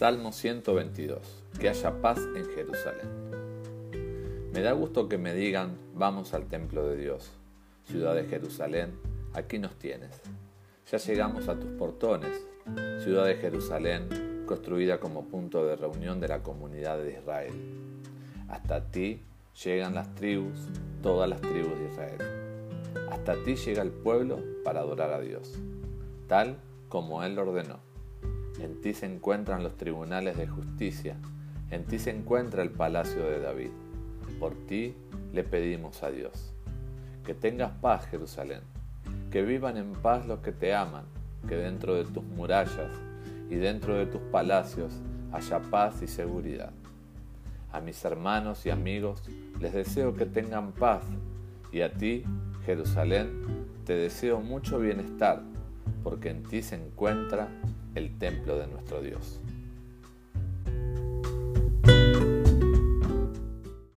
Salmo 122. Que haya paz en Jerusalén. Me da gusto que me digan, vamos al templo de Dios. Ciudad de Jerusalén, aquí nos tienes. Ya llegamos a tus portones, ciudad de Jerusalén, construida como punto de reunión de la comunidad de Israel. Hasta ti llegan las tribus, todas las tribus de Israel. Hasta ti llega el pueblo para adorar a Dios, tal como Él ordenó. En ti se encuentran los tribunales de justicia, en ti se encuentra el palacio de David. Por ti le pedimos a Dios. Que tengas paz, Jerusalén, que vivan en paz los que te aman, que dentro de tus murallas y dentro de tus palacios haya paz y seguridad. A mis hermanos y amigos les deseo que tengan paz y a ti, Jerusalén, te deseo mucho bienestar, porque en ti se encuentra el templo de nuestro Dios.